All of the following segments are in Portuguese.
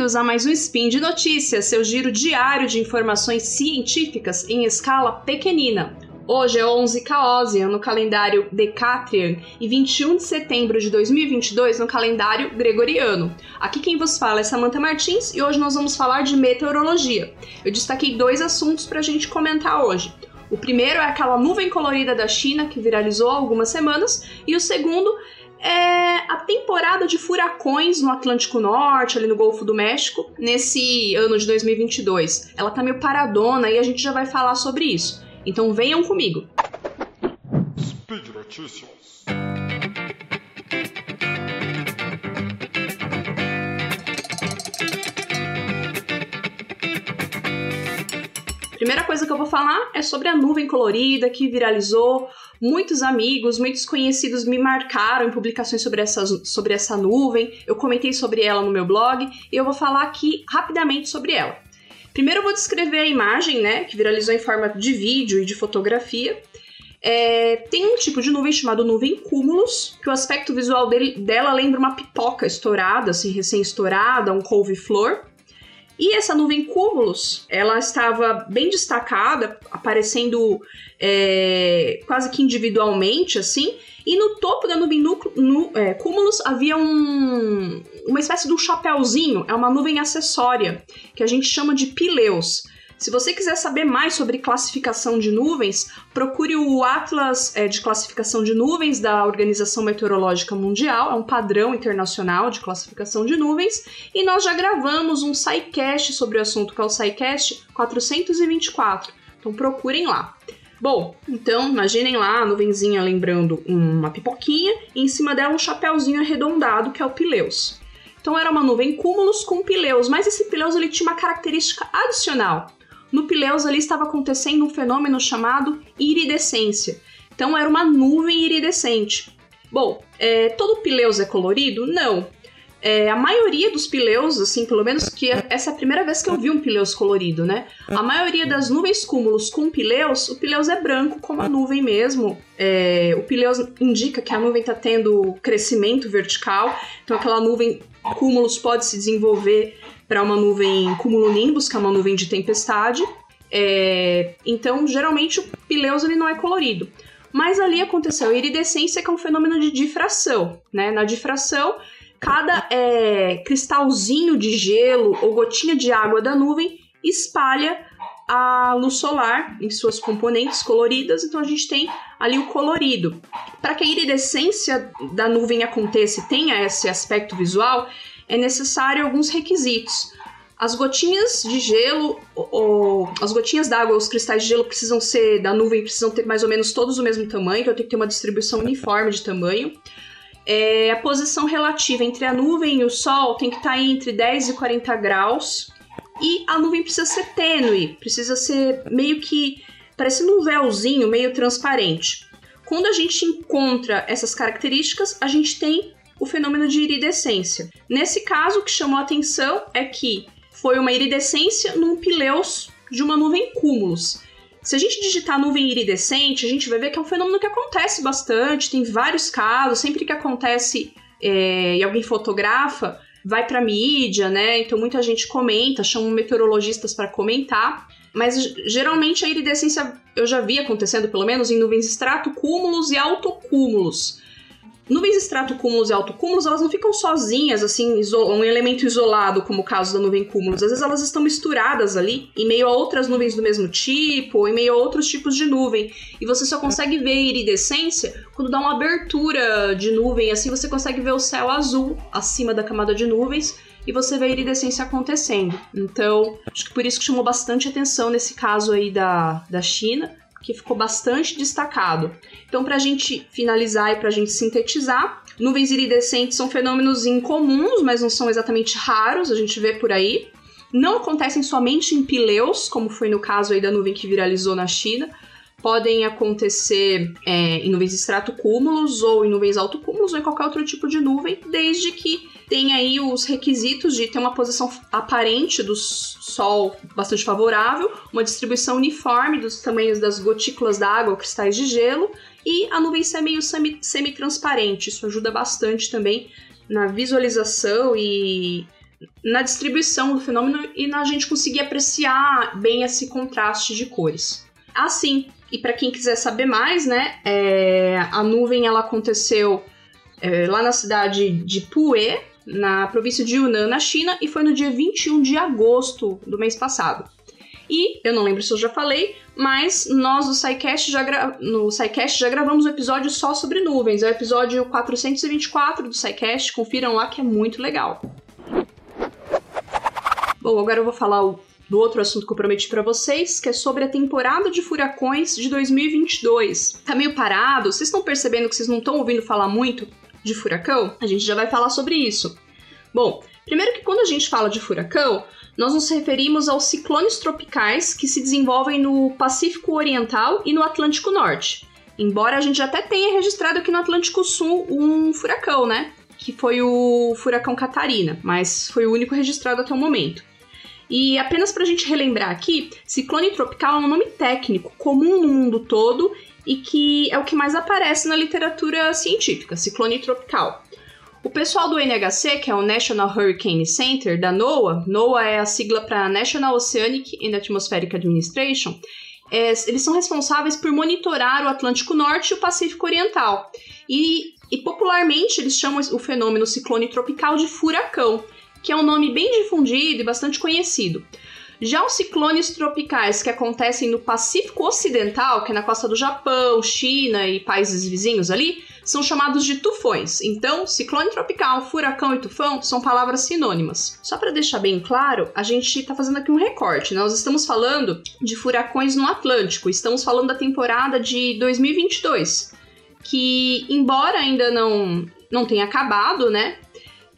bem-vindos a mais um Spin de Notícias, seu giro diário de informações científicas em escala pequenina. Hoje é 11 Caosian no calendário Decatrian e 21 de setembro de 2022 no calendário Gregoriano. Aqui quem vos fala é Samantha Martins e hoje nós vamos falar de meteorologia. Eu destaquei dois assuntos para a gente comentar hoje. O primeiro é aquela nuvem colorida da China que viralizou há algumas semanas, e o segundo é a temporada de furacões no Atlântico Norte, ali no Golfo do México, nesse ano de 2022. Ela tá meio paradona e a gente já vai falar sobre isso. Então venham comigo. Speed Notícias. Primeira coisa que eu vou falar é sobre a nuvem colorida que viralizou Muitos amigos, muitos conhecidos me marcaram em publicações sobre essa, sobre essa nuvem. Eu comentei sobre ela no meu blog e eu vou falar aqui rapidamente sobre ela. Primeiro eu vou descrever a imagem, né, que viralizou em forma de vídeo e de fotografia. É, tem um tipo de nuvem chamado nuvem cúmulos, que o aspecto visual dele, dela lembra uma pipoca estourada, assim, recém-estourada, um couve-flor. E essa nuvem cúmulos, ela estava bem destacada, aparecendo é, quase que individualmente, assim. E no topo da nuvem no, é, cúmulos havia um, uma espécie de um chapéuzinho, é uma nuvem acessória, que a gente chama de pileus. Se você quiser saber mais sobre classificação de nuvens, procure o Atlas é, de Classificação de Nuvens da Organização Meteorológica Mundial, é um padrão internacional de classificação de nuvens, e nós já gravamos um SciCast sobre o assunto, que é o SciCast 424. Então procurem lá. Bom, então imaginem lá a nuvenzinha lembrando uma pipoquinha e em cima dela um chapéuzinho arredondado que é o pileus. Então era uma nuvem cúmulos com pileus, mas esse pileus ele tinha uma característica adicional no Pileus ali estava acontecendo um fenômeno chamado iridescência. Então era uma nuvem iridescente. Bom, é, todo Pileus é colorido? Não. É, a maioria dos pileus, assim, pelo menos que essa é a primeira vez que eu vi um pileus colorido, né? A maioria das nuvens cúmulos com pileus, o pileus é branco, como a nuvem mesmo. É, o pileus indica que a nuvem está tendo crescimento vertical, então aquela nuvem cúmulos pode se desenvolver para uma nuvem cumulonimbus, que é uma nuvem de tempestade. É, então, geralmente, o Pileus ele não é colorido. Mas ali aconteceu a iridescência, que é um fenômeno de difração. Né? Na difração, cada é, cristalzinho de gelo ou gotinha de água da nuvem espalha a luz solar em suas componentes coloridas, então a gente tem ali o colorido. Para que a iridescência da nuvem aconteça e tenha esse aspecto visual, é necessário alguns requisitos. As gotinhas de gelo, ou, as gotinhas d'água, os cristais de gelo precisam ser da nuvem, precisam ter mais ou menos todos o mesmo tamanho, então tem que ter uma distribuição uniforme de tamanho. É, a posição relativa entre a nuvem e o Sol tem que estar tá entre 10 e 40 graus. E a nuvem precisa ser tênue, precisa ser meio que parecendo um véuzinho meio transparente. Quando a gente encontra essas características, a gente tem o fenômeno de iridescência. Nesse caso, o que chamou a atenção é que foi uma iridescência num pileus de uma nuvem cúmulos. Se a gente digitar nuvem iridescente, a gente vai ver que é um fenômeno que acontece bastante, tem vários casos, sempre que acontece é, e alguém fotografa, vai para mídia, né? Então muita gente comenta, chamam meteorologistas para comentar. Mas geralmente a iridescência eu já vi acontecendo, pelo menos, em nuvens estratocúmulos e autocúmulos. Nuvens estratocúmulos e autocúmulos, elas não ficam sozinhas, assim, um elemento isolado, como o caso da nuvem cúmulos. Às vezes elas estão misturadas ali, em meio a outras nuvens do mesmo tipo, ou em meio a outros tipos de nuvem. E você só consegue ver iridescência quando dá uma abertura de nuvem, assim você consegue ver o céu azul acima da camada de nuvens e você vê a iridescência acontecendo. Então, acho que por isso que chamou bastante atenção nesse caso aí da, da China que ficou bastante destacado. Então, para a gente finalizar e para a gente sintetizar, nuvens iridescentes são fenômenos incomuns, mas não são exatamente raros, a gente vê por aí. Não acontecem somente em pileus, como foi no caso aí da nuvem que viralizou na China, podem acontecer é, em nuvens estratocúmulos ou em nuvens autocúmulos ou em qualquer outro tipo de nuvem, desde que tenha aí os requisitos de ter uma posição aparente do Sol bastante favorável, uma distribuição uniforme dos tamanhos das gotículas d'água ou cristais de gelo e a nuvem ser meio semi-transparente. Isso ajuda bastante também na visualização e na distribuição do fenômeno e na gente conseguir apreciar bem esse contraste de cores. Assim, e para quem quiser saber mais, né, é, a nuvem ela aconteceu é, lá na cidade de Pue, na província de Yunnan, na China, e foi no dia 21 de agosto do mês passado. E eu não lembro se eu já falei, mas nós do SciCast já, gra... no SciCast já gravamos um episódio só sobre nuvens. É o episódio 424 do SciCast, confiram lá que é muito legal. Bom, agora eu vou falar o... do outro assunto que eu prometi para vocês, que é sobre a temporada de furacões de 2022. Tá meio parado? Vocês estão percebendo que vocês não estão ouvindo falar muito de furacão? A gente já vai falar sobre isso. Bom, primeiro que quando a gente fala de furacão, nós nos referimos aos ciclones tropicais que se desenvolvem no Pacífico Oriental e no Atlântico Norte. Embora a gente até tenha registrado aqui no Atlântico Sul um furacão, né? Que foi o furacão Catarina, mas foi o único registrado até o momento. E apenas para a gente relembrar aqui, ciclone tropical é um nome técnico comum no mundo todo e que é o que mais aparece na literatura científica, ciclone tropical. O pessoal do NHC, que é o National Hurricane Center da NOAA, NOAA é a sigla para National Oceanic and Atmospheric Administration, é, eles são responsáveis por monitorar o Atlântico Norte e o Pacífico Oriental. E, e popularmente eles chamam o fenômeno ciclone tropical de furacão, que é um nome bem difundido e bastante conhecido. Já os ciclones tropicais que acontecem no Pacífico Ocidental, que é na costa do Japão, China e países vizinhos ali, são chamados de tufões. Então, ciclone tropical, furacão e tufão são palavras sinônimas. Só para deixar bem claro, a gente está fazendo aqui um recorte. Né? Nós estamos falando de furacões no Atlântico, estamos falando da temporada de 2022, que embora ainda não não tenha acabado, né?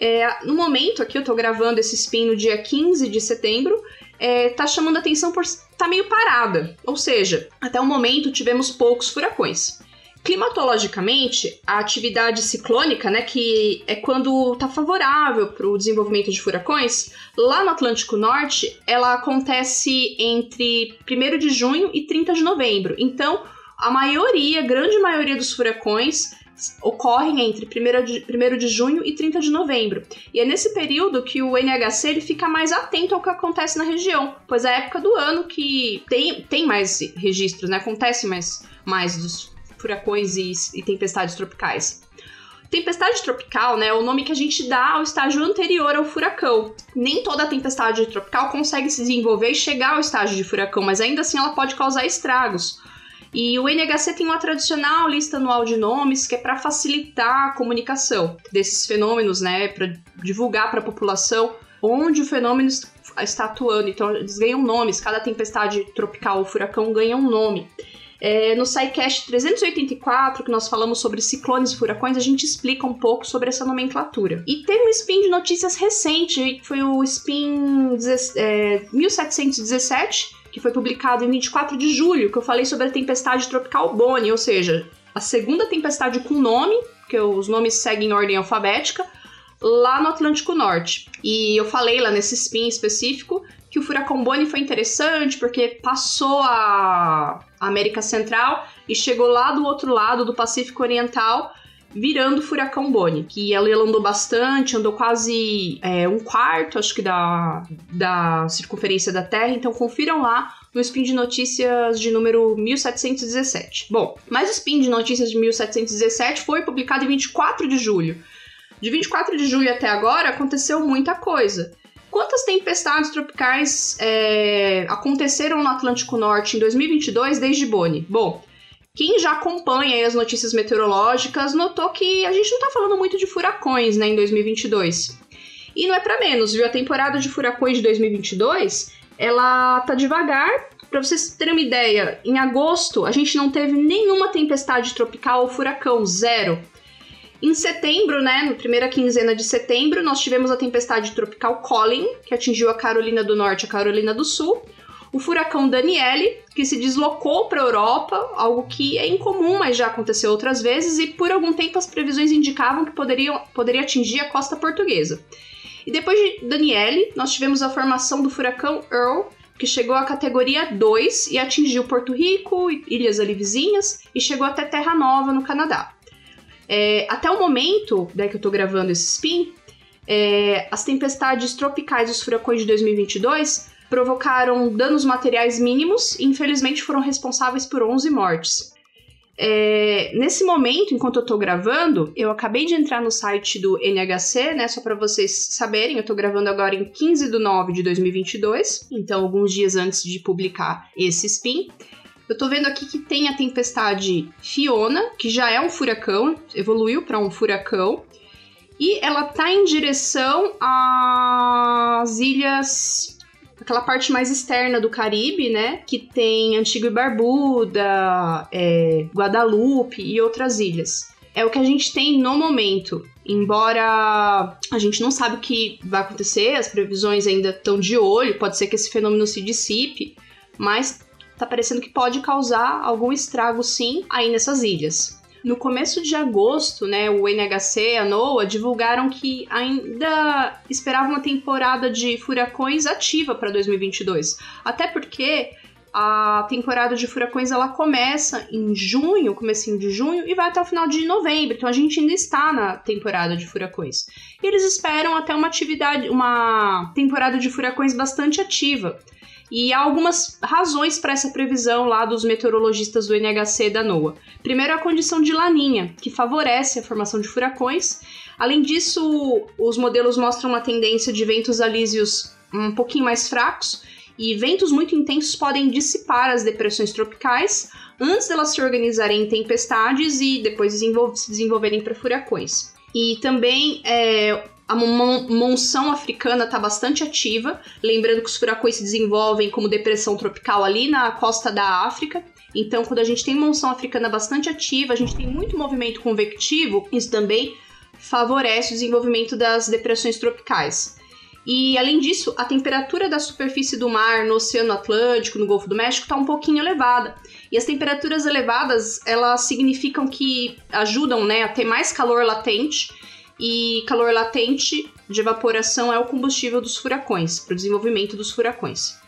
É, no momento aqui, eu tô gravando esse spin no dia 15 de setembro, é, tá chamando atenção por tá meio parada. Ou seja, até o momento tivemos poucos furacões. Climatologicamente, a atividade ciclônica, né, que é quando está favorável para o desenvolvimento de furacões, lá no Atlântico Norte, ela acontece entre 1 de junho e 30 de novembro. Então, a maioria, grande maioria dos furacões ocorrem entre 1 de, 1 de junho e 30 de novembro. E é nesse período que o NHC ele fica mais atento ao que acontece na região, pois é a época do ano que tem, tem mais registros, né? Acontece mais, mais dos furacões e, e tempestades tropicais. Tempestade tropical, né, é o nome que a gente dá ao estágio anterior ao furacão. Nem toda tempestade tropical consegue se desenvolver e chegar ao estágio de furacão, mas ainda assim ela pode causar estragos. E o NHC tem uma tradicional lista anual de nomes que é para facilitar a comunicação desses fenômenos, né, para divulgar para a população onde o fenômeno está atuando. Então eles ganham nomes, cada tempestade tropical ou furacão ganha um nome. É, no SciCast 384, que nós falamos sobre ciclones e furacões, a gente explica um pouco sobre essa nomenclatura. E teve um spin de notícias recente, que foi o spin é, 1717, que foi publicado em 24 de julho, que eu falei sobre a tempestade tropical Bonnie, ou seja, a segunda tempestade com nome, que os nomes seguem em ordem alfabética, lá no Atlântico Norte. E eu falei lá nesse spin específico que o furacão Bonnie foi interessante porque passou a América Central e chegou lá do outro lado do Pacífico Oriental virando furacão Bonnie, que ela andou bastante, andou quase é, um quarto, acho que, da, da circunferência da Terra, então confiram lá no Spin de Notícias de número 1717. Bom, mas o Spin de Notícias de 1717 foi publicado em 24 de julho. De 24 de julho até agora aconteceu muita coisa. Quantas tempestades tropicais é, aconteceram no Atlântico Norte em 2022 desde Bonnie? Bom, quem já acompanha as notícias meteorológicas notou que a gente não está falando muito de furacões né, em 2022. E não é para menos, viu? A temporada de furacões de 2022 ela tá devagar. Para vocês terem uma ideia, em agosto a gente não teve nenhuma tempestade tropical ou furacão, zero. Em setembro, né, na primeira quinzena de setembro, nós tivemos a tempestade tropical Colin, que atingiu a Carolina do Norte e a Carolina do Sul. O furacão Daniele, que se deslocou para a Europa, algo que é incomum, mas já aconteceu outras vezes, e por algum tempo as previsões indicavam que poderia, poderia atingir a costa portuguesa. E depois de Daniele, nós tivemos a formação do furacão Earl, que chegou à categoria 2 e atingiu Porto Rico, ilhas ali vizinhas, e chegou até Terra Nova, no Canadá. É, até o momento né, que eu tô gravando esse spin, é, as tempestades tropicais e os furacões de 2022 provocaram danos materiais mínimos e, infelizmente, foram responsáveis por 11 mortes. É, nesse momento, enquanto eu tô gravando, eu acabei de entrar no site do NHC, né? Só para vocês saberem, eu tô gravando agora em 15 de 9 de 2022, então alguns dias antes de publicar esse spin. Eu tô vendo aqui que tem a tempestade Fiona, que já é um furacão, evoluiu para um furacão, e ela tá em direção às ilhas aquela parte mais externa do Caribe, né? Que tem Antigua e Barbuda, é, Guadalupe e outras ilhas. É o que a gente tem no momento. Embora a gente não sabe o que vai acontecer, as previsões ainda estão de olho, pode ser que esse fenômeno se dissipe, mas tá parecendo que pode causar algum estrago sim aí nessas ilhas. No começo de agosto, né, o NHC e a NOAA divulgaram que ainda esperavam uma temporada de furacões ativa para 2022. Até porque a temporada de furacões ela começa em junho, comecinho de junho, e vai até o final de novembro. Então a gente ainda está na temporada de furacões. E eles esperam até uma atividade, uma temporada de furacões bastante ativa. E há algumas razões para essa previsão lá dos meteorologistas do NHC e da NOAA. Primeiro, a condição de laninha, que favorece a formação de furacões. Além disso, os modelos mostram uma tendência de ventos alísios um pouquinho mais fracos, e ventos muito intensos podem dissipar as depressões tropicais antes delas se organizarem em tempestades e depois se desenvolverem para furacões. E também é, a monção africana está bastante ativa, lembrando que os furacões se desenvolvem como depressão tropical ali na costa da África. Então, quando a gente tem monção africana bastante ativa, a gente tem muito movimento convectivo, isso também favorece o desenvolvimento das depressões tropicais. E além disso, a temperatura da superfície do mar no Oceano Atlântico, no Golfo do México, está um pouquinho elevada. E as temperaturas elevadas, elas significam que ajudam né, a ter mais calor latente e calor latente de evaporação é o combustível dos furacões, para o desenvolvimento dos furacões.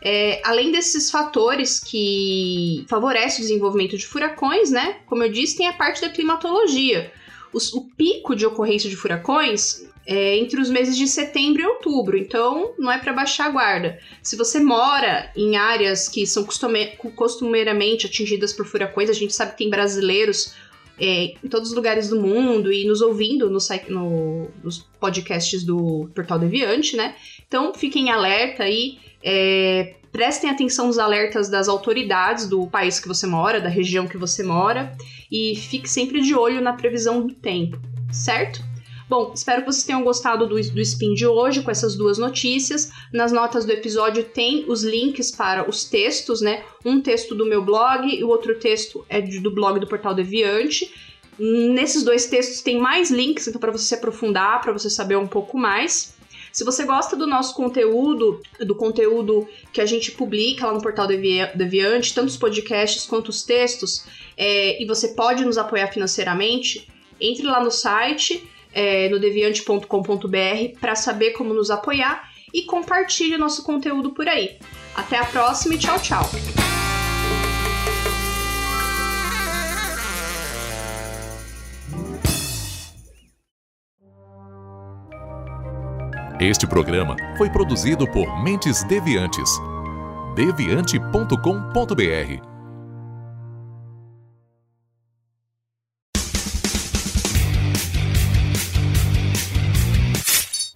É, além desses fatores que favorecem o desenvolvimento de furacões, né? Como eu disse, tem a parte da climatologia. Os, o pico de ocorrência de furacões é entre os meses de setembro e outubro, então não é para baixar a guarda. Se você mora em áreas que são costume, costumeiramente atingidas por furacões, a gente sabe que tem brasileiros é, em todos os lugares do mundo e nos ouvindo no, no, nos podcasts do Portal Deviante, né? Então fiquem alerta aí, é, prestem atenção nos alertas das autoridades do país que você mora, da região que você mora e fique sempre de olho na previsão do tempo, certo? Bom, espero que vocês tenham gostado do, do spin de hoje com essas duas notícias. Nas notas do episódio tem os links para os textos, né? Um texto do meu blog e o outro texto é do blog do Portal Deviante. Nesses dois textos tem mais links, então para você se aprofundar, para você saber um pouco mais. Se você gosta do nosso conteúdo, do conteúdo que a gente publica lá no portal Deviante, tanto os podcasts quanto os textos, é, e você pode nos apoiar financeiramente, entre lá no site é, no deviante.com.br para saber como nos apoiar e compartilhe o nosso conteúdo por aí. Até a próxima e tchau, tchau! Este programa foi produzido por Mentes Deviantes. deviante.com.br